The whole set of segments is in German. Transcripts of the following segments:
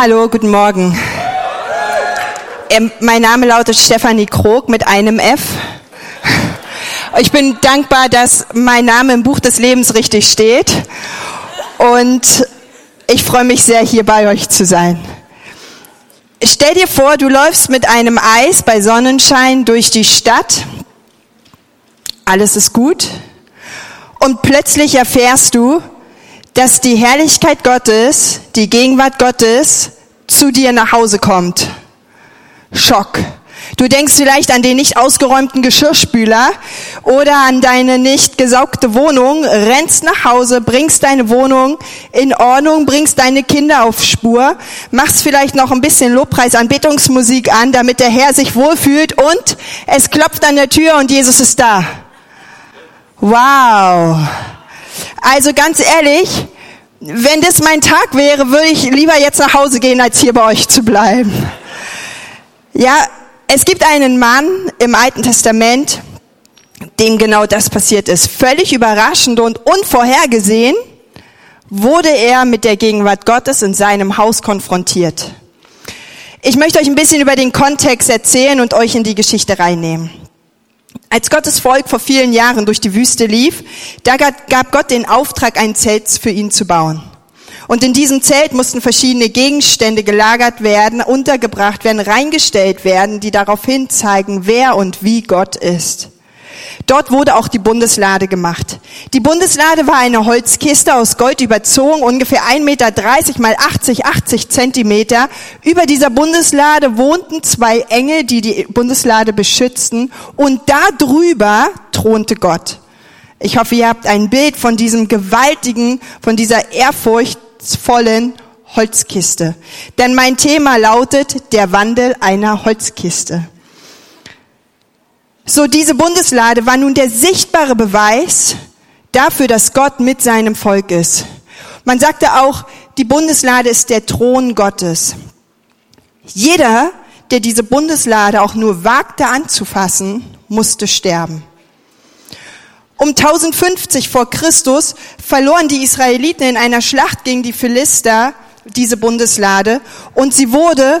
Hallo, guten Morgen. Ähm, mein Name lautet Stefanie Krog mit einem F. Ich bin dankbar, dass mein Name im Buch des Lebens richtig steht. Und ich freue mich sehr, hier bei euch zu sein. Stell dir vor, du läufst mit einem Eis bei Sonnenschein durch die Stadt. Alles ist gut. Und plötzlich erfährst du, dass die Herrlichkeit Gottes, die Gegenwart Gottes zu dir nach Hause kommt. Schock. Du denkst vielleicht an den nicht ausgeräumten Geschirrspüler oder an deine nicht gesaugte Wohnung, rennst nach Hause, bringst deine Wohnung in Ordnung, bringst deine Kinder auf Spur, machst vielleicht noch ein bisschen Lobpreis, Anbetungsmusik an, damit der Herr sich wohlfühlt und es klopft an der Tür und Jesus ist da. Wow. Also ganz ehrlich, wenn das mein Tag wäre, würde ich lieber jetzt nach Hause gehen, als hier bei euch zu bleiben. Ja, es gibt einen Mann im Alten Testament, dem genau das passiert ist. Völlig überraschend und unvorhergesehen wurde er mit der Gegenwart Gottes in seinem Haus konfrontiert. Ich möchte euch ein bisschen über den Kontext erzählen und euch in die Geschichte reinnehmen. Als Gottes Volk vor vielen Jahren durch die Wüste lief, da gab Gott den Auftrag, ein Zelt für ihn zu bauen. Und in diesem Zelt mussten verschiedene Gegenstände gelagert werden, untergebracht werden, reingestellt werden, die darauf hin zeigen, wer und wie Gott ist. Dort wurde auch die Bundeslade gemacht. Die Bundeslade war eine Holzkiste aus Gold überzogen, ungefähr 1,30 Meter mal 80, 80 Zentimeter. Über dieser Bundeslade wohnten zwei Engel, die die Bundeslade beschützten. Und da drüber thronte Gott. Ich hoffe, ihr habt ein Bild von diesem gewaltigen, von dieser Ehrfurcht vollen Holzkiste. Denn mein Thema lautet der Wandel einer Holzkiste. So, diese Bundeslade war nun der sichtbare Beweis dafür, dass Gott mit seinem Volk ist. Man sagte auch, die Bundeslade ist der Thron Gottes. Jeder, der diese Bundeslade auch nur wagte anzufassen, musste sterben. Um 1050 vor Christus verloren die Israeliten in einer Schlacht gegen die Philister diese Bundeslade und sie wurde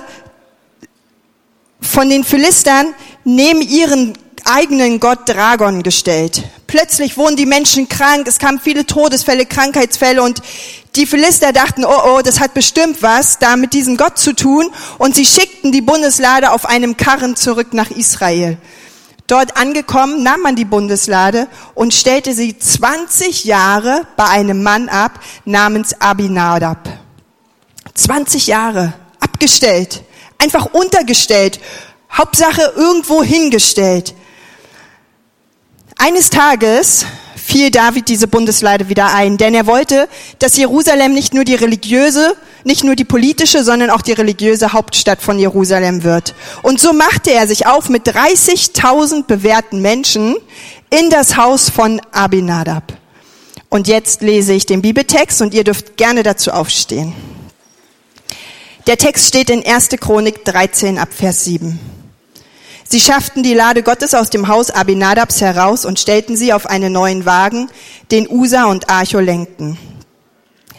von den Philistern neben ihren eigenen Gott Dragon gestellt. Plötzlich wurden die Menschen krank, es kamen viele Todesfälle, Krankheitsfälle und die Philister dachten, oh oh, das hat bestimmt was da mit diesem Gott zu tun und sie schickten die Bundeslade auf einem Karren zurück nach Israel. Dort angekommen nahm man die Bundeslade und stellte sie 20 Jahre bei einem Mann ab namens Abinadab. 20 Jahre abgestellt, einfach untergestellt, Hauptsache irgendwo hingestellt. Eines Tages fiel David diese Bundeslade wieder ein, denn er wollte, dass Jerusalem nicht nur die religiöse, nicht nur die politische, sondern auch die religiöse Hauptstadt von Jerusalem wird. Und so machte er sich auf mit 30.000 bewährten Menschen in das Haus von Abinadab. Und jetzt lese ich den Bibeltext und ihr dürft gerne dazu aufstehen. Der Text steht in 1. Chronik 13 ab Vers 7. Sie schafften die Lade Gottes aus dem Haus Abinadabs heraus und stellten sie auf einen neuen Wagen, den Usa und Archo lenkten.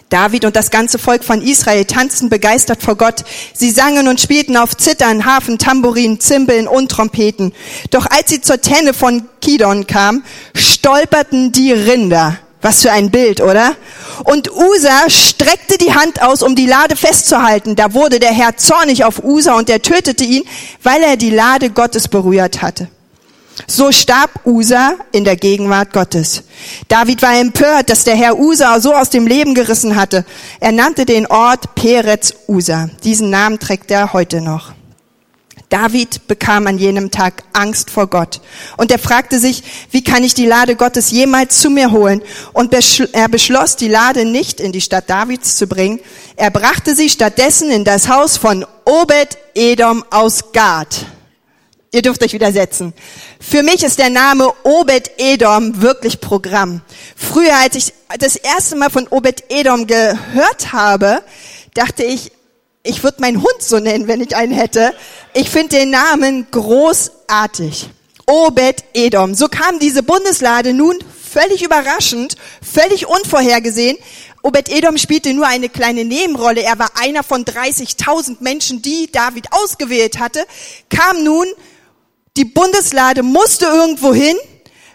David und das ganze Volk von Israel tanzten begeistert vor Gott. Sie sangen und spielten auf Zittern, Hafen, Tambourin, Zimbeln und Trompeten. Doch als sie zur Tenne von Kidon kam, stolperten die Rinder. Was für ein Bild, oder? Und Usa streckte die Hand aus, um die Lade festzuhalten. Da wurde der Herr zornig auf Usa und er tötete ihn, weil er die Lade Gottes berührt hatte. So starb Usa in der Gegenwart Gottes. David war empört, dass der Herr Usa so aus dem Leben gerissen hatte. Er nannte den Ort Peretz Usa. Diesen Namen trägt er heute noch. David bekam an jenem Tag Angst vor Gott. Und er fragte sich, wie kann ich die Lade Gottes jemals zu mir holen? Und er beschloss, die Lade nicht in die Stadt Davids zu bringen. Er brachte sie stattdessen in das Haus von Obed Edom aus Gad. Ihr dürft euch widersetzen. Für mich ist der Name Obed Edom wirklich Programm. Früher, als ich das erste Mal von Obed Edom gehört habe, dachte ich, ich würde meinen Hund so nennen, wenn ich einen hätte. Ich finde den Namen großartig. Obed Edom. So kam diese Bundeslade nun völlig überraschend, völlig unvorhergesehen Obed-Edom spielte nur eine kleine Nebenrolle. Er war einer von 30.000 Menschen, die David ausgewählt hatte. Kam nun, die Bundeslade musste irgendwo hin,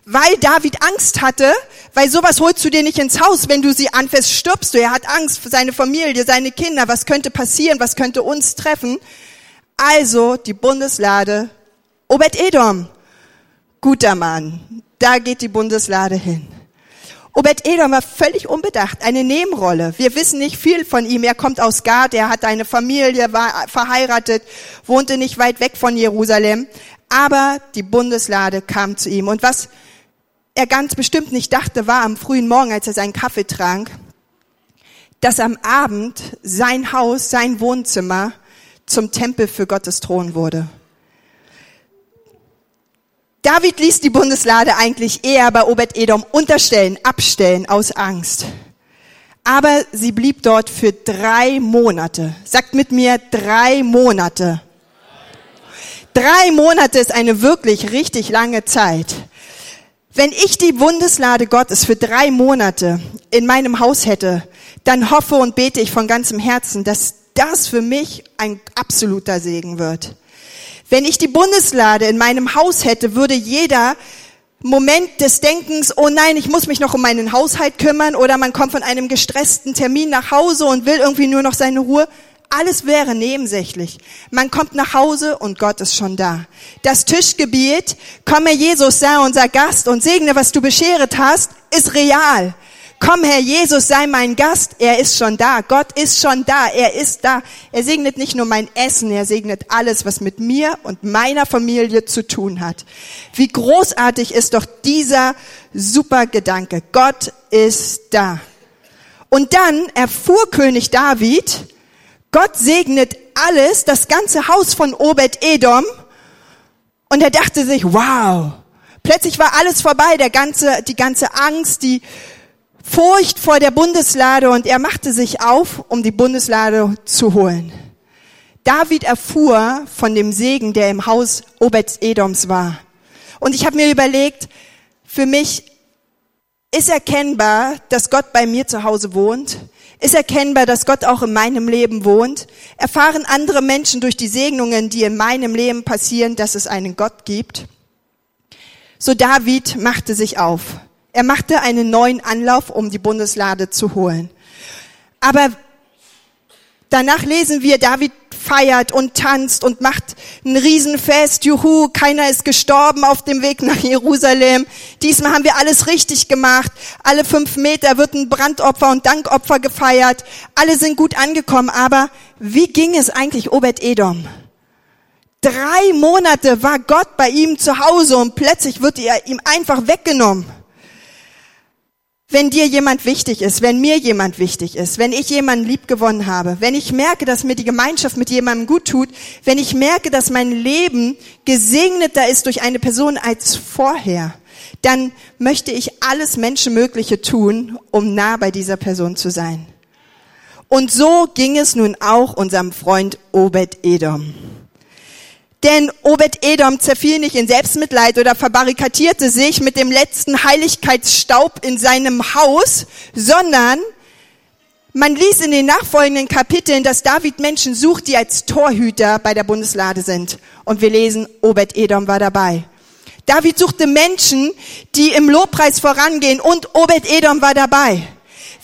weil David Angst hatte, weil sowas holst du dir nicht ins Haus, wenn du sie anfährst, stirbst du. Er hat Angst für seine Familie, seine Kinder, was könnte passieren, was könnte uns treffen. Also die Bundeslade, Obed-Edom, guter Mann, da geht die Bundeslade hin. Obed-Edom war völlig unbedacht, eine Nebenrolle. Wir wissen nicht viel von ihm. Er kommt aus Gad, er hat eine Familie, war verheiratet, wohnte nicht weit weg von Jerusalem. Aber die Bundeslade kam zu ihm. Und was er ganz bestimmt nicht dachte, war am frühen Morgen, als er seinen Kaffee trank, dass am Abend sein Haus, sein Wohnzimmer zum Tempel für Gottes Thron wurde. David ließ die Bundeslade eigentlich eher bei Obed-Edom unterstellen, abstellen aus Angst. Aber sie blieb dort für drei Monate. Sagt mit mir drei Monate. Drei Monate ist eine wirklich richtig lange Zeit. Wenn ich die Bundeslade Gottes für drei Monate in meinem Haus hätte, dann hoffe und bete ich von ganzem Herzen, dass das für mich ein absoluter Segen wird. Wenn ich die Bundeslade in meinem Haus hätte, würde jeder Moment des Denkens, oh nein, ich muss mich noch um meinen Haushalt kümmern oder man kommt von einem gestressten Termin nach Hause und will irgendwie nur noch seine Ruhe. Alles wäre nebensächlich. Man kommt nach Hause und Gott ist schon da. Das Tischgebiet, komme Jesus, sei unser Gast und segne, was du bescheret hast, ist real. Komm, Herr Jesus, sei mein Gast. Er ist schon da. Gott ist schon da. Er ist da. Er segnet nicht nur mein Essen, er segnet alles, was mit mir und meiner Familie zu tun hat. Wie großartig ist doch dieser super Gedanke. Gott ist da. Und dann erfuhr König David, Gott segnet alles, das ganze Haus von Obed-Edom. Und er dachte sich, wow. Plötzlich war alles vorbei, der ganze, die ganze Angst, die Furcht vor der Bundeslade und er machte sich auf, um die Bundeslade zu holen. David erfuhr von dem Segen, der im Haus Obed-Edoms war. Und ich habe mir überlegt, für mich ist erkennbar, dass Gott bei mir zu Hause wohnt. Ist erkennbar, dass Gott auch in meinem Leben wohnt. Erfahren andere Menschen durch die Segnungen, die in meinem Leben passieren, dass es einen Gott gibt. So David machte sich auf. Er machte einen neuen Anlauf, um die Bundeslade zu holen. Aber danach lesen wir, David feiert und tanzt und macht ein Riesenfest. Juhu, keiner ist gestorben auf dem Weg nach Jerusalem. Diesmal haben wir alles richtig gemacht. Alle fünf Meter wird ein Brandopfer und Dankopfer gefeiert. Alle sind gut angekommen. Aber wie ging es eigentlich Obed-Edom? Drei Monate war Gott bei ihm zu Hause und plötzlich wird er ihm einfach weggenommen. Wenn dir jemand wichtig ist, wenn mir jemand wichtig ist, wenn ich jemanden lieb gewonnen habe, wenn ich merke, dass mir die Gemeinschaft mit jemandem gut tut, wenn ich merke, dass mein Leben gesegneter ist durch eine Person als vorher, dann möchte ich alles Menschenmögliche tun, um nah bei dieser Person zu sein. Und so ging es nun auch unserem Freund Obed Edom. Denn Obed-Edom zerfiel nicht in Selbstmitleid oder verbarrikadierte sich mit dem letzten Heiligkeitsstaub in seinem Haus, sondern man liest in den nachfolgenden Kapiteln, dass David Menschen sucht, die als Torhüter bei der Bundeslade sind. Und wir lesen, Obed-Edom war dabei. David suchte Menschen, die im Lobpreis vorangehen und Obed-Edom war dabei.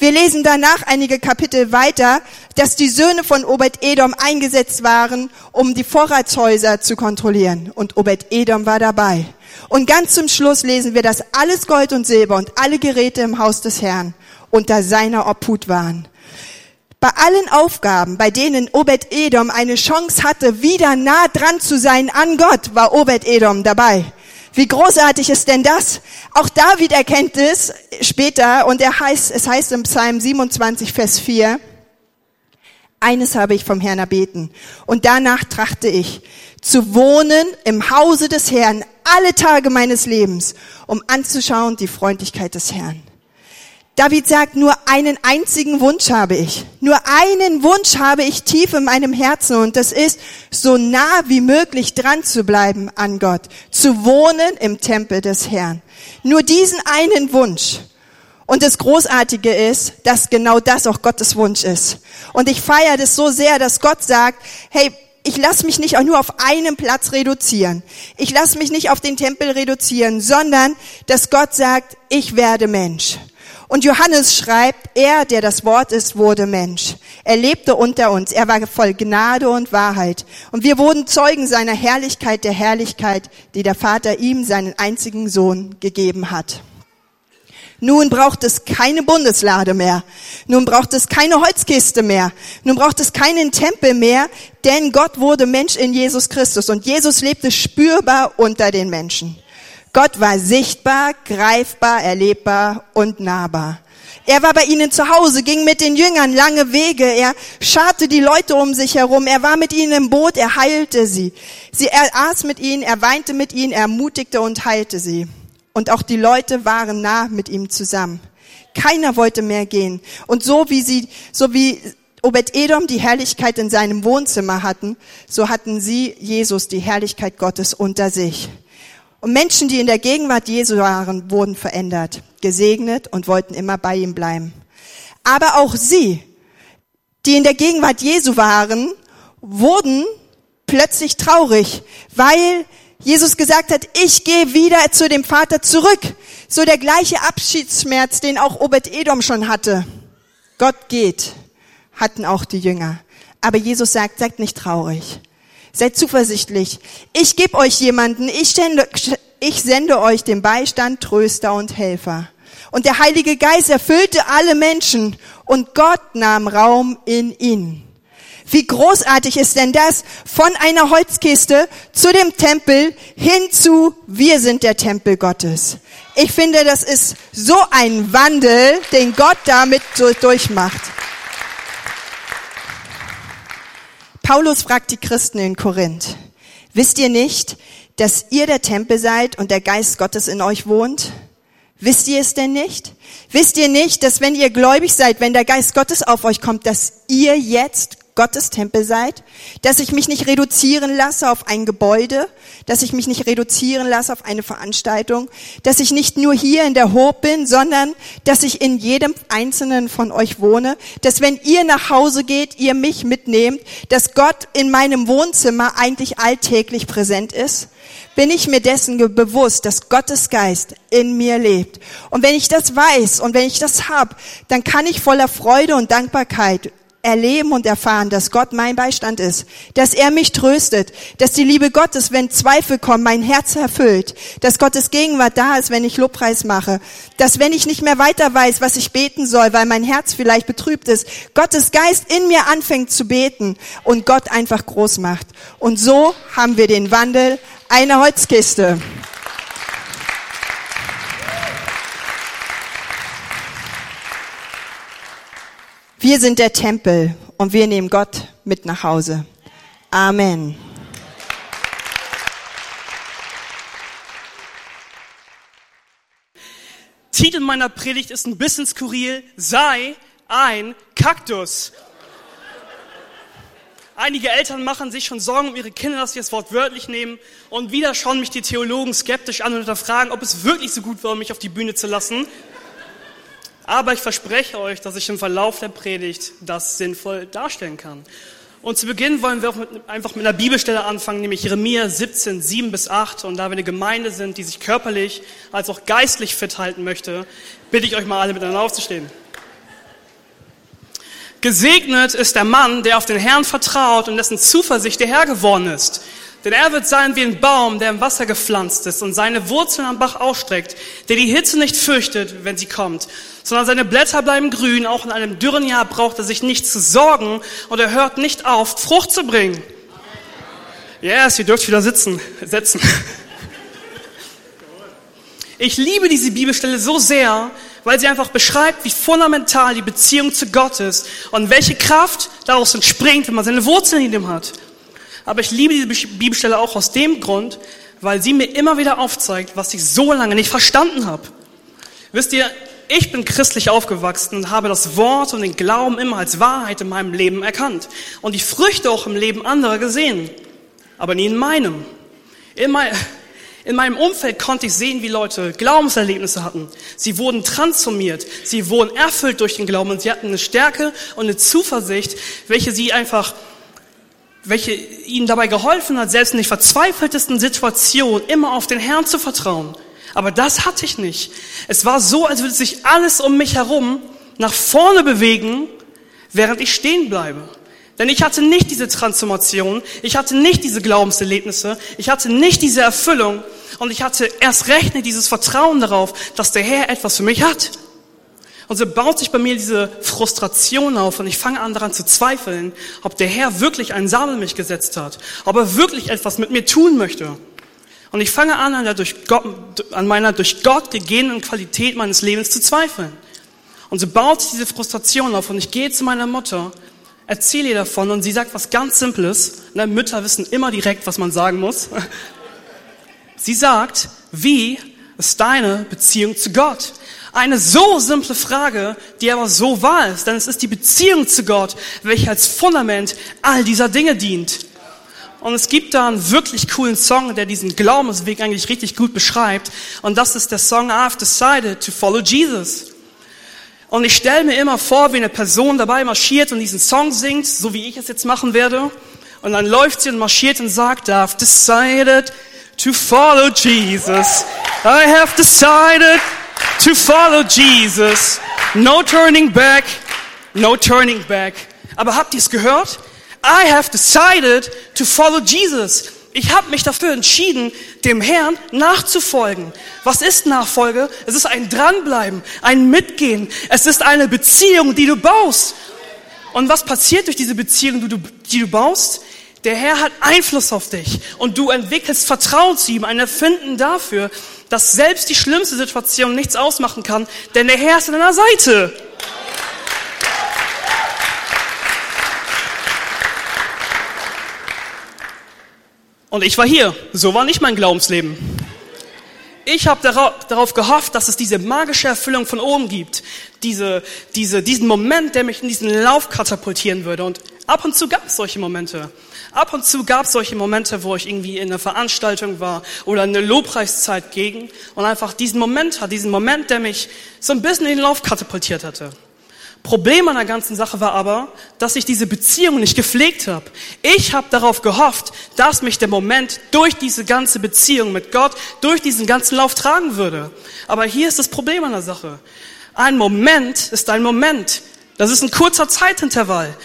Wir lesen danach einige Kapitel weiter, dass die Söhne von Obed-Edom eingesetzt waren, um die Vorratshäuser zu kontrollieren. Und Obed-Edom war dabei. Und ganz zum Schluss lesen wir, dass alles Gold und Silber und alle Geräte im Haus des Herrn unter seiner Obhut waren. Bei allen Aufgaben, bei denen Obed-Edom eine Chance hatte, wieder nah dran zu sein an Gott, war Obed-Edom dabei. Wie großartig ist denn das? Auch David erkennt es später und er heißt, es heißt im Psalm 27, Vers 4, eines habe ich vom Herrn erbeten und danach trachte ich, zu wohnen im Hause des Herrn alle Tage meines Lebens, um anzuschauen die Freundlichkeit des Herrn. David sagt, nur einen einzigen Wunsch habe ich. Nur einen Wunsch habe ich tief in meinem Herzen und das ist, so nah wie möglich dran zu bleiben an Gott, zu wohnen im Tempel des Herrn. Nur diesen einen Wunsch. Und das Großartige ist, dass genau das auch Gottes Wunsch ist. Und ich feiere das so sehr, dass Gott sagt, hey, ich lasse mich nicht auch nur auf einen Platz reduzieren. Ich lasse mich nicht auf den Tempel reduzieren, sondern dass Gott sagt, ich werde Mensch. Und Johannes schreibt, er, der das Wort ist, wurde Mensch. Er lebte unter uns. Er war voll Gnade und Wahrheit. Und wir wurden Zeugen seiner Herrlichkeit, der Herrlichkeit, die der Vater ihm, seinen einzigen Sohn, gegeben hat. Nun braucht es keine Bundeslade mehr. Nun braucht es keine Holzkiste mehr. Nun braucht es keinen Tempel mehr, denn Gott wurde Mensch in Jesus Christus und Jesus lebte spürbar unter den Menschen. Gott war sichtbar, greifbar, erlebbar und nahbar. Er war bei ihnen zu Hause, ging mit den Jüngern lange Wege, er scharte die Leute um sich herum, er war mit ihnen im Boot, er heilte sie. sie er aß mit ihnen, er weinte mit ihnen, er ermutigte und heilte sie und auch die Leute waren nah mit ihm zusammen. Keiner wollte mehr gehen. Und so wie sie, so wie Obed-Edom die Herrlichkeit in seinem Wohnzimmer hatten, so hatten sie, Jesus, die Herrlichkeit Gottes unter sich. Und Menschen, die in der Gegenwart Jesu waren, wurden verändert, gesegnet und wollten immer bei ihm bleiben. Aber auch sie, die in der Gegenwart Jesu waren, wurden plötzlich traurig, weil Jesus gesagt hat, ich gehe wieder zu dem Vater zurück. So der gleiche Abschiedsschmerz, den auch Obed-Edom schon hatte. Gott geht, hatten auch die Jünger. Aber Jesus sagt, seid nicht traurig. Seid zuversichtlich. Ich gebe euch jemanden, ich sende, ich sende euch den Beistand, Tröster und Helfer. Und der Heilige Geist erfüllte alle Menschen und Gott nahm Raum in ihnen. Wie großartig ist denn das? Von einer Holzkiste zu dem Tempel hin zu wir sind der Tempel Gottes. Ich finde, das ist so ein Wandel, den Gott damit durchmacht. Paulus fragt die Christen in Korinth, wisst ihr nicht, dass ihr der Tempel seid und der Geist Gottes in euch wohnt? Wisst ihr es denn nicht? Wisst ihr nicht, dass wenn ihr gläubig seid, wenn der Geist Gottes auf euch kommt, dass ihr jetzt Gottes Tempel seid, dass ich mich nicht reduzieren lasse auf ein Gebäude, dass ich mich nicht reduzieren lasse auf eine Veranstaltung, dass ich nicht nur hier in der Hob bin, sondern dass ich in jedem einzelnen von euch wohne, dass wenn ihr nach Hause geht, ihr mich mitnehmt, dass Gott in meinem Wohnzimmer eigentlich alltäglich präsent ist bin ich mir dessen bewusst, dass Gottes Geist in mir lebt. Und wenn ich das weiß und wenn ich das hab, dann kann ich voller Freude und Dankbarkeit erleben und erfahren, dass Gott mein Beistand ist, dass er mich tröstet, dass die Liebe Gottes, wenn Zweifel kommen, mein Herz erfüllt, dass Gottes Gegenwart da ist, wenn ich Lobpreis mache, dass wenn ich nicht mehr weiter weiß, was ich beten soll, weil mein Herz vielleicht betrübt ist, Gottes Geist in mir anfängt zu beten und Gott einfach groß macht. Und so haben wir den Wandel einer Holzkiste. Wir sind der Tempel und wir nehmen Gott mit nach Hause. Amen. Titel meiner Predigt ist ein bisschen skurril. Sei ein Kaktus. Einige Eltern machen sich schon Sorgen um ihre Kinder, dass sie das Wort wörtlich nehmen. Und wieder schauen mich die Theologen skeptisch an und hinterfragen, ob es wirklich so gut war, mich auf die Bühne zu lassen. Aber ich verspreche euch, dass ich im Verlauf der Predigt das sinnvoll darstellen kann. Und zu Beginn wollen wir auch mit, einfach mit einer Bibelstelle anfangen, nämlich Jeremia 17, 7 bis 8. Und da wir eine Gemeinde sind, die sich körperlich als auch geistlich fit halten möchte, bitte ich euch mal alle miteinander aufzustehen. Gesegnet ist der Mann, der auf den Herrn vertraut und dessen Zuversicht der Herr geworden ist. Denn er wird sein wie ein Baum, der im Wasser gepflanzt ist und seine Wurzeln am Bach ausstreckt, der die Hitze nicht fürchtet, wenn sie kommt, sondern seine Blätter bleiben grün. Auch in einem dürren Jahr braucht er sich nicht zu sorgen und er hört nicht auf, Frucht zu bringen. Yes, ihr dürft wieder sitzen, setzen. Ich liebe diese Bibelstelle so sehr, weil sie einfach beschreibt, wie fundamental die Beziehung zu Gott ist und welche Kraft daraus entspringt, wenn man seine Wurzeln in ihm hat. Aber ich liebe diese Bibelstelle auch aus dem Grund, weil sie mir immer wieder aufzeigt, was ich so lange nicht verstanden habe. Wisst ihr, ich bin christlich aufgewachsen und habe das Wort und den Glauben immer als Wahrheit in meinem Leben erkannt und die Früchte auch im Leben anderer gesehen, aber nie in meinem. Immer, In meinem Umfeld konnte ich sehen, wie Leute Glaubenserlebnisse hatten. Sie wurden transformiert, sie wurden erfüllt durch den Glauben und sie hatten eine Stärke und eine Zuversicht, welche sie einfach, welche ihnen dabei geholfen hat, selbst in den verzweifeltesten Situationen immer auf den Herrn zu vertrauen. Aber das hatte ich nicht. Es war so, als würde sich alles um mich herum nach vorne bewegen, während ich stehen bleibe. Denn ich hatte nicht diese Transformation, ich hatte nicht diese Glaubenserlebnisse, ich hatte nicht diese Erfüllung und ich hatte erst recht nicht dieses Vertrauen darauf, dass der Herr etwas für mich hat. Und so baut sich bei mir diese Frustration auf und ich fange an daran zu zweifeln, ob der Herr wirklich einen Samen mich gesetzt hat, ob er wirklich etwas mit mir tun möchte. Und ich fange an, an, Gott, an meiner durch Gott gegebenen Qualität meines Lebens zu zweifeln. Und so baut sich diese Frustration auf und ich gehe zu meiner Mutter erzähle ihr davon und sie sagt was ganz Simples. Ne, Mütter wissen immer direkt, was man sagen muss. Sie sagt, wie ist deine Beziehung zu Gott? Eine so simple Frage, die aber so wahr ist, denn es ist die Beziehung zu Gott, welche als Fundament all dieser Dinge dient. Und es gibt da einen wirklich coolen Song, der diesen Glaubensweg eigentlich richtig gut beschreibt. Und das ist der Song I've decided to follow Jesus. Und ich stelle mir immer vor, wie eine Person dabei marschiert und diesen Song singt, so wie ich es jetzt machen werde. Und dann läuft sie und marschiert und sagt, I've decided to follow Jesus. I have decided to follow Jesus. No turning back, no turning back. Aber habt ihr es gehört? I have decided to follow Jesus. Ich habe mich dafür entschieden, dem Herrn nachzufolgen. Was ist Nachfolge? Es ist ein Dranbleiben, ein Mitgehen. Es ist eine Beziehung, die du baust. Und was passiert durch diese Beziehung, die du, baust? Der Herr hat Einfluss auf dich und du entwickelst Vertrauen zu ihm, ein Erfinden dafür, dass selbst die schlimmste Situation nichts ausmachen kann, denn der Herr ist an deiner Seite. Und ich war hier. So war nicht mein Glaubensleben. Ich habe darauf gehofft, dass es diese magische Erfüllung von oben gibt. Diese, diese, diesen Moment, der mich in diesen Lauf katapultieren würde. Und ab und zu gab es solche Momente. Ab und zu gab es solche Momente, wo ich irgendwie in einer Veranstaltung war oder eine Lobpreiszeit gegen und einfach diesen Moment hatte, diesen Moment, der mich so ein bisschen in den Lauf katapultiert hatte. Problem an der ganzen Sache war aber, dass ich diese Beziehung nicht gepflegt habe. Ich habe darauf gehofft, dass mich der Moment durch diese ganze Beziehung mit Gott, durch diesen ganzen Lauf tragen würde. Aber hier ist das Problem an der Sache. Ein Moment ist ein Moment. Das ist ein kurzer Zeitintervall.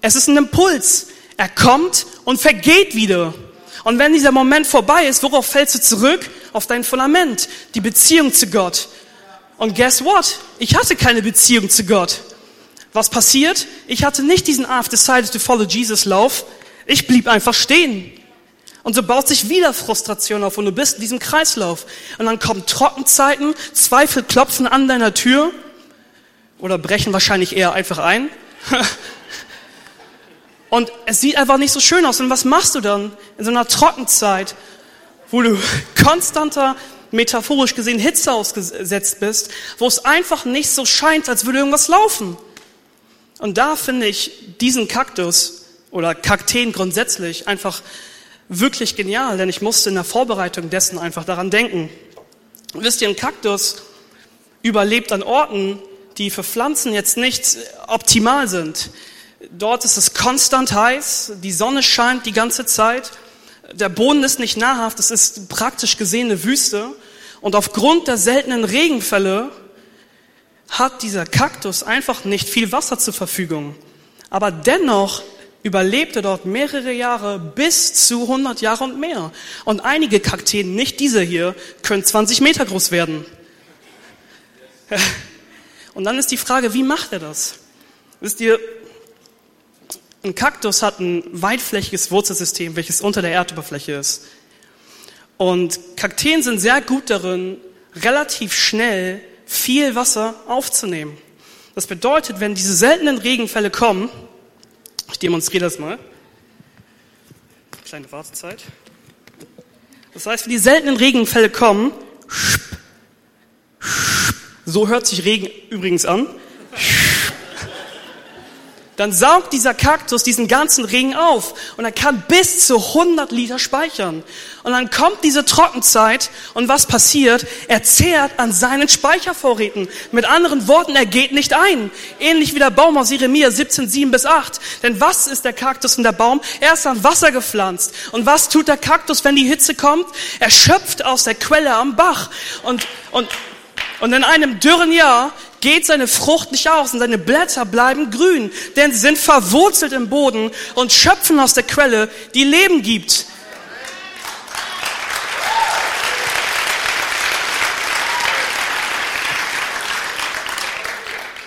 Es ist ein Impuls. Er kommt und vergeht wieder. Und wenn dieser Moment vorbei ist, worauf fällst du zurück? Auf dein Fundament, die Beziehung zu Gott. Und guess what? Ich hatte keine Beziehung zu Gott. Was passiert? Ich hatte nicht diesen I've decided to follow Jesus Lauf. Ich blieb einfach stehen. Und so baut sich wieder Frustration auf und du bist in diesem Kreislauf. Und dann kommen Trockenzeiten, Zweifel klopfen an deiner Tür oder brechen wahrscheinlich eher einfach ein. Und es sieht einfach nicht so schön aus. Und was machst du dann in so einer Trockenzeit, wo du konstanter, metaphorisch gesehen, Hitze ausgesetzt bist, wo es einfach nicht so scheint, als würde irgendwas laufen? Und da finde ich diesen Kaktus oder Kakteen grundsätzlich einfach wirklich genial, denn ich musste in der Vorbereitung dessen einfach daran denken. Wisst ihr, ein Kaktus überlebt an Orten, die für Pflanzen jetzt nicht optimal sind. Dort ist es konstant heiß, die Sonne scheint die ganze Zeit, der Boden ist nicht nahrhaft, es ist praktisch gesehen eine Wüste. Und aufgrund der seltenen Regenfälle hat dieser Kaktus einfach nicht viel Wasser zur Verfügung. Aber dennoch überlebt er dort mehrere Jahre bis zu 100 Jahre und mehr. Und einige Kakteen, nicht diese hier, können 20 Meter groß werden. Und dann ist die Frage, wie macht er das? Wisst ihr, ein Kaktus hat ein weitflächiges Wurzelsystem, welches unter der Erdoberfläche ist. Und Kakteen sind sehr gut darin, relativ schnell viel Wasser aufzunehmen. Das bedeutet, wenn diese seltenen Regenfälle kommen, ich demonstriere das mal, kleine Wartezeit. Das heißt, wenn die seltenen Regenfälle kommen, so hört sich Regen übrigens an. Dann saugt dieser Kaktus diesen ganzen Regen auf und er kann bis zu 100 Liter speichern. Und dann kommt diese Trockenzeit und was passiert? Er zehrt an seinen Speichervorräten. Mit anderen Worten, er geht nicht ein. Ähnlich wie der Baum aus Jeremia 17, 7 bis 8. Denn was ist der Kaktus und der Baum? Er ist am Wasser gepflanzt. Und was tut der Kaktus, wenn die Hitze kommt? Er schöpft aus der Quelle am Bach. Und, und, und in einem dürren Jahr geht seine Frucht nicht aus und seine Blätter bleiben grün, denn sie sind verwurzelt im Boden und schöpfen aus der Quelle, die Leben gibt.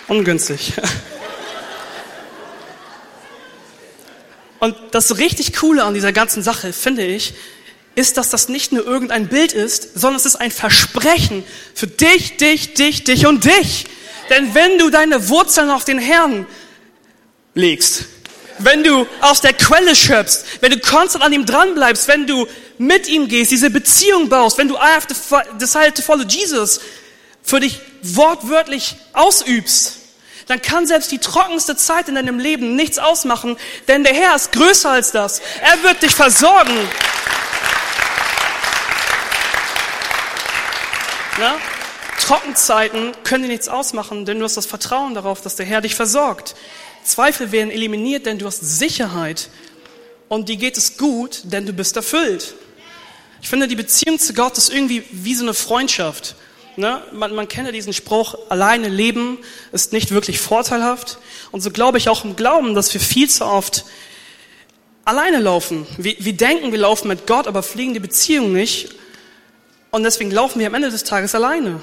Ungünstig. Und das richtig Coole an dieser ganzen Sache, finde ich, ist, dass das nicht nur irgendein Bild ist, sondern es ist ein Versprechen für dich, dich, dich, dich und dich. Denn wenn du deine Wurzeln auf den Herrn legst, wenn du aus der Quelle schöpfst, wenn du konstant an ihm dranbleibst, wenn du mit ihm gehst, diese Beziehung baust, wenn du I have to decide to follow Jesus für dich wortwörtlich ausübst, dann kann selbst die trockenste Zeit in deinem Leben nichts ausmachen, denn der Herr ist größer als das. Er wird dich versorgen. Na? Trockenzeiten können dir nichts ausmachen, denn du hast das Vertrauen darauf, dass der Herr dich versorgt. Zweifel werden eliminiert, denn du hast Sicherheit. Und dir geht es gut, denn du bist erfüllt. Ich finde, die Beziehung zu Gott ist irgendwie wie so eine Freundschaft. Ne? Man, man kennt ja diesen Spruch, alleine leben ist nicht wirklich vorteilhaft. Und so glaube ich auch im Glauben, dass wir viel zu oft alleine laufen. Wir, wir denken, wir laufen mit Gott, aber fliegen die Beziehung nicht. Und deswegen laufen wir am Ende des Tages alleine.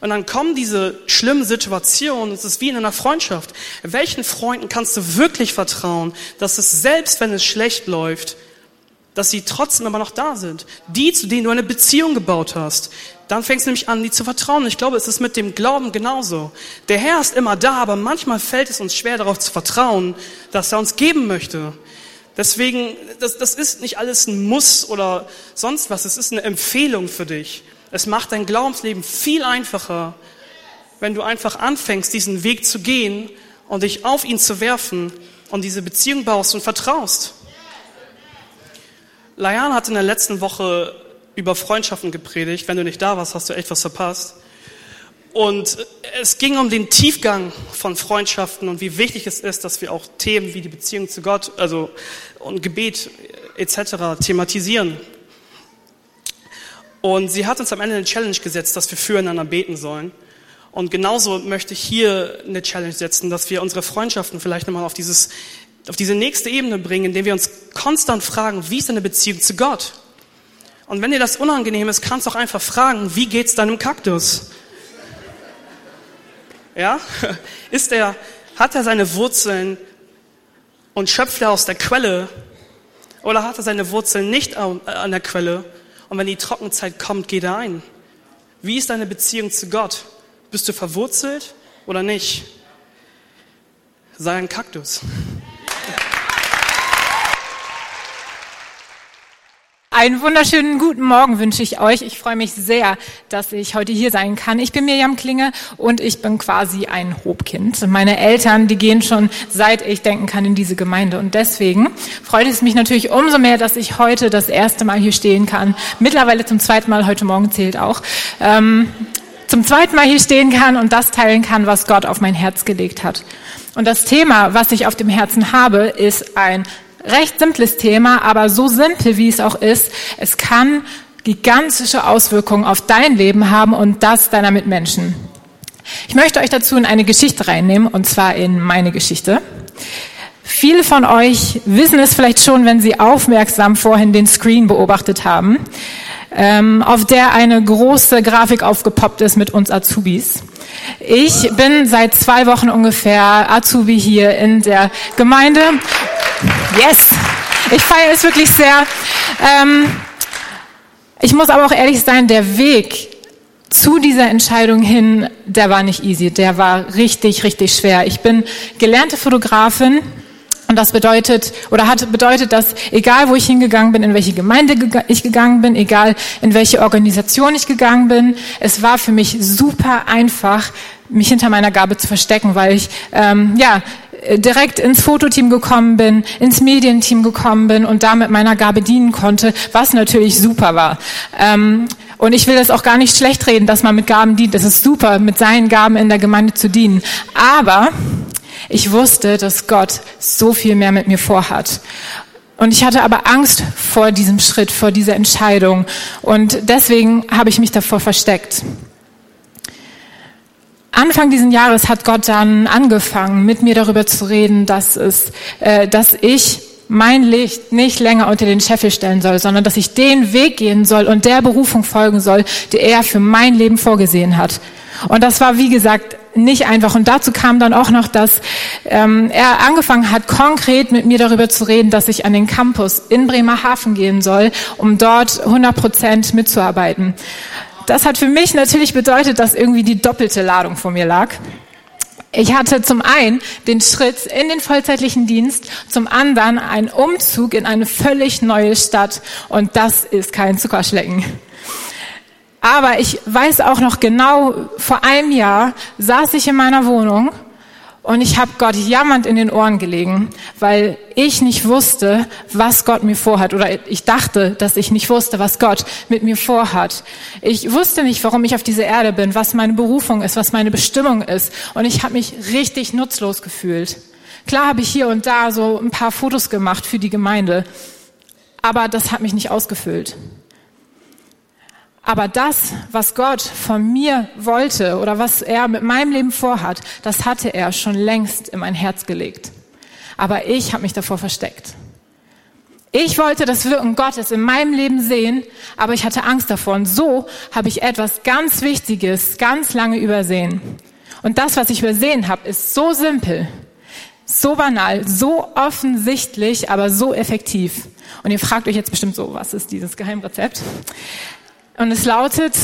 Und dann kommen diese schlimmen Situationen, es ist wie in einer Freundschaft. Welchen Freunden kannst du wirklich vertrauen, dass es selbst, wenn es schlecht läuft, dass sie trotzdem aber noch da sind? Die, zu denen du eine Beziehung gebaut hast. Dann fängst du nämlich an, die zu vertrauen. Ich glaube, es ist mit dem Glauben genauso. Der Herr ist immer da, aber manchmal fällt es uns schwer, darauf zu vertrauen, dass er uns geben möchte. Deswegen, das, das ist nicht alles ein Muss oder sonst was. Es ist eine Empfehlung für dich. Es macht dein Glaubensleben viel einfacher, wenn du einfach anfängst, diesen Weg zu gehen und dich auf ihn zu werfen und diese Beziehung baust und vertraust. Layan hat in der letzten Woche über Freundschaften gepredigt. Wenn du nicht da warst, hast du echt was verpasst. Und es ging um den Tiefgang von Freundschaften und wie wichtig es ist, dass wir auch Themen wie die Beziehung zu Gott, also und Gebet etc. thematisieren. Und sie hat uns am Ende eine Challenge gesetzt, dass wir füreinander beten sollen. Und genauso möchte ich hier eine Challenge setzen, dass wir unsere Freundschaften vielleicht nochmal auf dieses, auf diese nächste Ebene bringen, indem wir uns konstant fragen, wie ist deine Beziehung zu Gott? Und wenn dir das unangenehm ist, kannst du auch einfach fragen, wie geht's deinem Kaktus? Ja? Ist er, hat er seine Wurzeln und schöpft er aus der Quelle? Oder hat er seine Wurzeln nicht an der Quelle? Und wenn die Trockenzeit kommt, geht er ein. Wie ist deine Beziehung zu Gott? Bist du verwurzelt oder nicht? Sei ein Kaktus. Einen wunderschönen guten Morgen wünsche ich euch. Ich freue mich sehr, dass ich heute hier sein kann. Ich bin Mirjam Klinge und ich bin quasi ein Hobkind. Meine Eltern, die gehen schon seit ich denken kann in diese Gemeinde. Und deswegen freut es mich natürlich umso mehr, dass ich heute das erste Mal hier stehen kann. Mittlerweile zum zweiten Mal, heute Morgen zählt auch. Ähm, zum zweiten Mal hier stehen kann und das teilen kann, was Gott auf mein Herz gelegt hat. Und das Thema, was ich auf dem Herzen habe, ist ein recht simples Thema, aber so simpel wie es auch ist, es kann gigantische Auswirkungen auf dein Leben haben und das deiner Mitmenschen. Ich möchte euch dazu in eine Geschichte reinnehmen, und zwar in meine Geschichte. Viele von euch wissen es vielleicht schon, wenn sie aufmerksam vorhin den Screen beobachtet haben, ähm, auf der eine große Grafik aufgepoppt ist mit uns Azubis. Ich bin seit zwei Wochen ungefähr Azubi hier in der Gemeinde Yes, ich feiere es wirklich sehr. Ähm, ich muss aber auch ehrlich sein, der Weg zu dieser Entscheidung hin, der war nicht easy, der war richtig, richtig schwer. Ich bin gelernte Fotografin und das bedeutet, oder hat bedeutet, dass egal wo ich hingegangen bin, in welche Gemeinde ich gegangen bin, egal in welche Organisation ich gegangen bin, es war für mich super einfach, mich hinter meiner Gabe zu verstecken, weil ich, ähm, ja, direkt ins Fototeam gekommen bin, ins Medienteam gekommen bin und damit meiner Gabe dienen konnte, was natürlich super war. Ähm, und ich will das auch gar nicht schlecht reden, dass man mit Gaben dient. Es ist super, mit seinen Gaben in der Gemeinde zu dienen. Aber ich wusste, dass Gott so viel mehr mit mir vorhat. Und ich hatte aber Angst vor diesem Schritt, vor dieser Entscheidung. Und deswegen habe ich mich davor versteckt. Anfang diesen Jahres hat Gott dann angefangen, mit mir darüber zu reden, dass es, äh, dass ich mein Licht nicht länger unter den Scheffel stellen soll, sondern dass ich den Weg gehen soll und der Berufung folgen soll, die er für mein Leben vorgesehen hat. Und das war, wie gesagt, nicht einfach. Und dazu kam dann auch noch, dass ähm, er angefangen hat, konkret mit mir darüber zu reden, dass ich an den Campus in Bremerhaven gehen soll, um dort 100 Prozent mitzuarbeiten. Das hat für mich natürlich bedeutet, dass irgendwie die doppelte Ladung vor mir lag. Ich hatte zum einen den Schritt in den vollzeitlichen Dienst, zum anderen einen Umzug in eine völlig neue Stadt und das ist kein Zuckerschlecken. Aber ich weiß auch noch genau, vor einem Jahr saß ich in meiner Wohnung und ich habe Gott jammernd in den Ohren gelegen, weil ich nicht wusste, was Gott mir vorhat. Oder ich dachte, dass ich nicht wusste, was Gott mit mir vorhat. Ich wusste nicht, warum ich auf dieser Erde bin, was meine Berufung ist, was meine Bestimmung ist. Und ich habe mich richtig nutzlos gefühlt. Klar habe ich hier und da so ein paar Fotos gemacht für die Gemeinde, aber das hat mich nicht ausgefüllt. Aber das, was Gott von mir wollte oder was er mit meinem Leben vorhat, das hatte er schon längst in mein Herz gelegt. Aber ich habe mich davor versteckt. Ich wollte das Wirken Gottes in meinem Leben sehen, aber ich hatte Angst davor. Und so habe ich etwas ganz Wichtiges ganz lange übersehen. Und das, was ich übersehen habe, ist so simpel, so banal, so offensichtlich, aber so effektiv. Und ihr fragt euch jetzt bestimmt so, was ist dieses Geheimrezept? Und es lautet,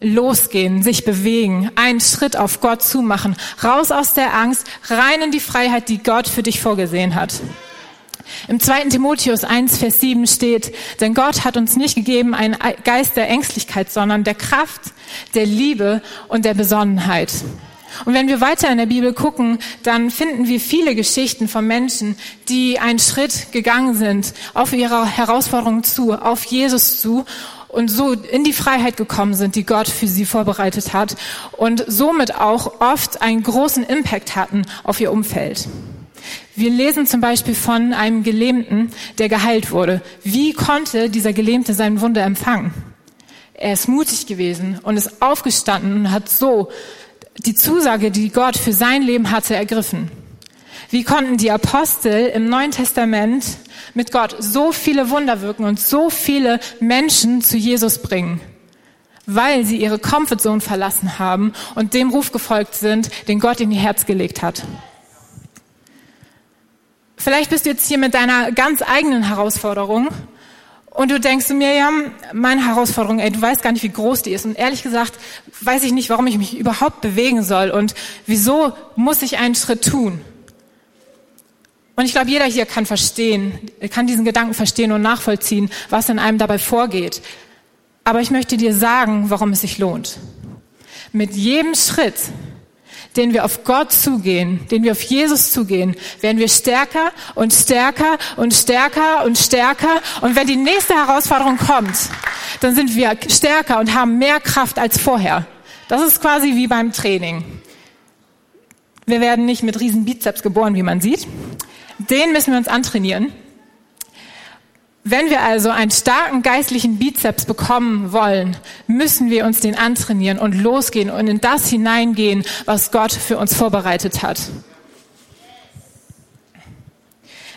losgehen, sich bewegen, einen Schritt auf Gott zumachen, raus aus der Angst, rein in die Freiheit, die Gott für dich vorgesehen hat. Im 2. Timotheus 1, Vers 7 steht, denn Gott hat uns nicht gegeben einen Geist der Ängstlichkeit, sondern der Kraft, der Liebe und der Besonnenheit. Und wenn wir weiter in der Bibel gucken, dann finden wir viele Geschichten von Menschen, die einen Schritt gegangen sind auf ihre Herausforderungen zu, auf Jesus zu und so in die Freiheit gekommen sind, die Gott für sie vorbereitet hat und somit auch oft einen großen Impact hatten auf ihr Umfeld. Wir lesen zum Beispiel von einem Gelähmten, der geheilt wurde. Wie konnte dieser Gelähmte sein Wunder empfangen? Er ist mutig gewesen und ist aufgestanden und hat so die Zusage, die Gott für sein Leben hatte, ergriffen. Wie konnten die Apostel im Neuen Testament mit Gott so viele Wunder wirken und so viele Menschen zu Jesus bringen? Weil sie ihre Comfortzone verlassen haben und dem Ruf gefolgt sind, den Gott in ihr Herz gelegt hat. Vielleicht bist du jetzt hier mit deiner ganz eigenen Herausforderung und du denkst mir, ja, meine Herausforderung, ey, du weißt gar nicht, wie groß die ist. Und ehrlich gesagt, weiß ich nicht, warum ich mich überhaupt bewegen soll und wieso muss ich einen Schritt tun. Und ich glaube, jeder hier kann verstehen, kann diesen Gedanken verstehen und nachvollziehen, was in einem dabei vorgeht. Aber ich möchte dir sagen, warum es sich lohnt. Mit jedem Schritt, den wir auf Gott zugehen, den wir auf Jesus zugehen, werden wir stärker und stärker und stärker und stärker. Und wenn die nächste Herausforderung kommt, dann sind wir stärker und haben mehr Kraft als vorher. Das ist quasi wie beim Training. Wir werden nicht mit riesen Bizeps geboren, wie man sieht, den müssen wir uns antrainieren. Wenn wir also einen starken geistlichen Bizeps bekommen wollen, müssen wir uns den antrainieren und losgehen und in das hineingehen, was Gott für uns vorbereitet hat.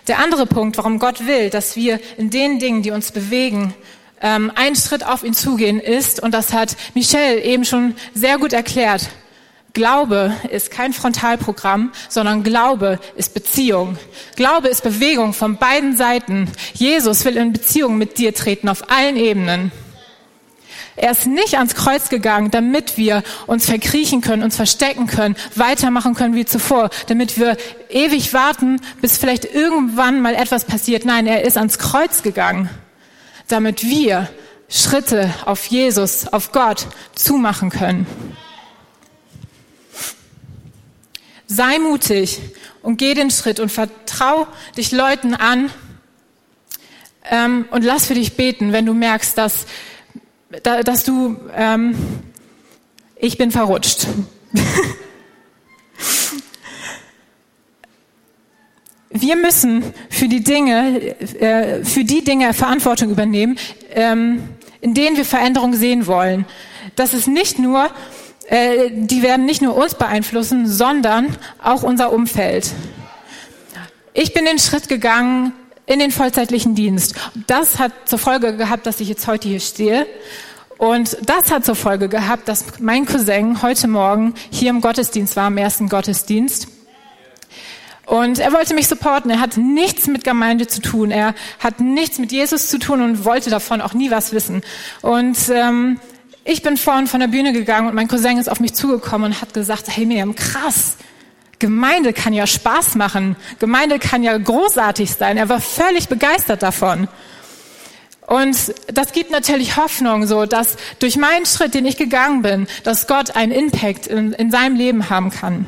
Der andere Punkt, warum Gott will, dass wir in den Dingen, die uns bewegen, ähm, einen Schritt auf ihn zugehen, ist, und das hat Michelle eben schon sehr gut erklärt, Glaube ist kein Frontalprogramm, sondern Glaube ist Beziehung. Glaube ist Bewegung von beiden Seiten. Jesus will in Beziehung mit dir treten auf allen Ebenen. Er ist nicht ans Kreuz gegangen, damit wir uns verkriechen können, uns verstecken können, weitermachen können wie zuvor, damit wir ewig warten, bis vielleicht irgendwann mal etwas passiert. Nein, er ist ans Kreuz gegangen, damit wir Schritte auf Jesus, auf Gott zumachen können. Sei mutig und geh den Schritt und vertrau dich Leuten an ähm, und lass für dich beten, wenn du merkst, dass, da, dass du, ähm, ich bin verrutscht. Wir müssen für die Dinge, äh, für die Dinge Verantwortung übernehmen, ähm, in denen wir Veränderung sehen wollen. Das ist nicht nur, äh, die werden nicht nur uns beeinflussen, sondern auch unser Umfeld. Ich bin den Schritt gegangen in den vollzeitlichen Dienst. Das hat zur Folge gehabt, dass ich jetzt heute hier stehe. Und das hat zur Folge gehabt, dass mein Cousin heute Morgen hier im Gottesdienst war, im ersten Gottesdienst. Und er wollte mich supporten. Er hat nichts mit Gemeinde zu tun. Er hat nichts mit Jesus zu tun und wollte davon auch nie was wissen. Und ähm, ich bin vorhin von der Bühne gegangen und mein Cousin ist auf mich zugekommen und hat gesagt, hey Miriam, krass. Gemeinde kann ja Spaß machen. Gemeinde kann ja großartig sein. Er war völlig begeistert davon. Und das gibt natürlich Hoffnung, so dass durch meinen Schritt, den ich gegangen bin, dass Gott einen Impact in, in seinem Leben haben kann.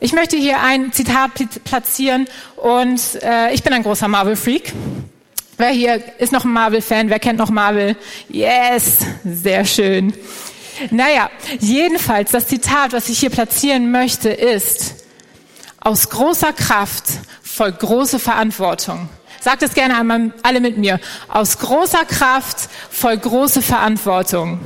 Ich möchte hier ein Zitat platzieren und äh, ich bin ein großer Marvel-Freak. Wer hier ist noch ein Marvel-Fan? Wer kennt noch Marvel? Yes, sehr schön. Naja, jedenfalls das Zitat, was ich hier platzieren möchte, ist, aus großer Kraft folgt große Verantwortung. Sagt es gerne einmal alle mit mir. Aus großer Kraft folgt große Verantwortung.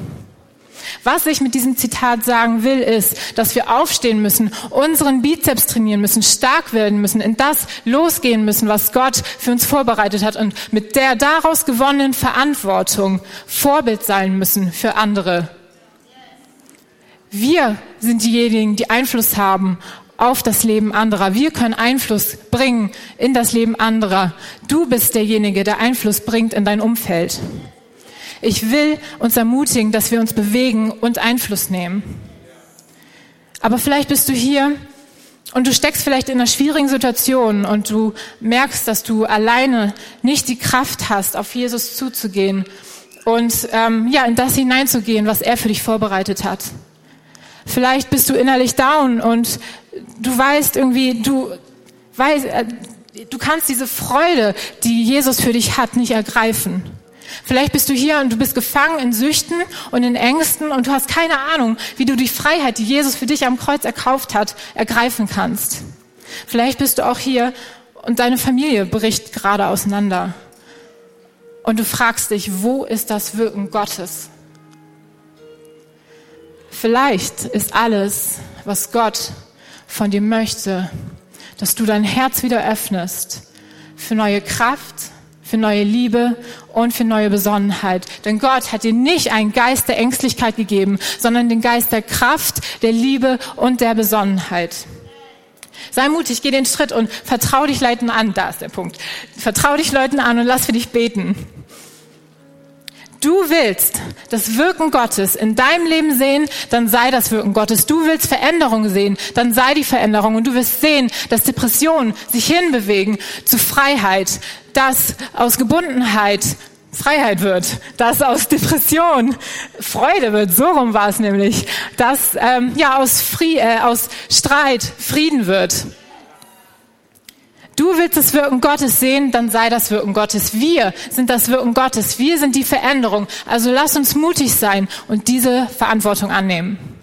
Was ich mit diesem Zitat sagen will, ist, dass wir aufstehen müssen, unseren Bizeps trainieren müssen, stark werden müssen, in das losgehen müssen, was Gott für uns vorbereitet hat und mit der daraus gewonnenen Verantwortung Vorbild sein müssen für andere. Wir sind diejenigen, die Einfluss haben auf das Leben anderer. Wir können Einfluss bringen in das Leben anderer. Du bist derjenige, der Einfluss bringt in dein Umfeld. Ich will uns ermutigen, dass wir uns bewegen und Einfluss nehmen. Aber vielleicht bist du hier und du steckst vielleicht in einer schwierigen Situation und du merkst, dass du alleine nicht die Kraft hast, auf Jesus zuzugehen und ähm, ja in das hineinzugehen, was er für dich vorbereitet hat. Vielleicht bist du innerlich down und du weißt irgendwie, du weißt, äh, du kannst diese Freude, die Jesus für dich hat, nicht ergreifen. Vielleicht bist du hier und du bist gefangen in Süchten und in Ängsten und du hast keine Ahnung, wie du die Freiheit, die Jesus für dich am Kreuz erkauft hat, ergreifen kannst. Vielleicht bist du auch hier und deine Familie bricht gerade auseinander. Und du fragst dich, wo ist das Wirken Gottes? Vielleicht ist alles, was Gott von dir möchte, dass du dein Herz wieder öffnest für neue Kraft, für neue Liebe und für neue Besonnenheit. Denn Gott hat dir nicht einen Geist der Ängstlichkeit gegeben, sondern den Geist der Kraft, der Liebe und der Besonnenheit. Sei mutig, geh den Schritt und vertrau dich Leuten an. Da ist der Punkt. Vertrau dich Leuten an und lass für dich beten. Du willst das Wirken Gottes in deinem Leben sehen, dann sei das Wirken Gottes. Du willst Veränderung sehen, dann sei die Veränderung. Und du wirst sehen, dass Depressionen sich hinbewegen zu Freiheit, dass aus Gebundenheit Freiheit wird, dass aus Depression Freude wird, so rum war es nämlich, dass ähm, ja aus, Frie äh, aus Streit Frieden wird. Du willst das Wirken Gottes sehen, dann sei das Wirken Gottes. Wir sind das Wirken Gottes. Wir sind die Veränderung. Also lass uns mutig sein und diese Verantwortung annehmen.